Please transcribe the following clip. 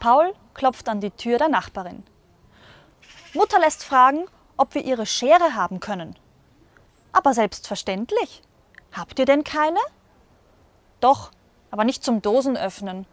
Paul klopft an die Tür der Nachbarin. Mutter lässt fragen, ob wir ihre Schere haben können. Aber selbstverständlich. Habt ihr denn keine? Doch, aber nicht zum Dosenöffnen.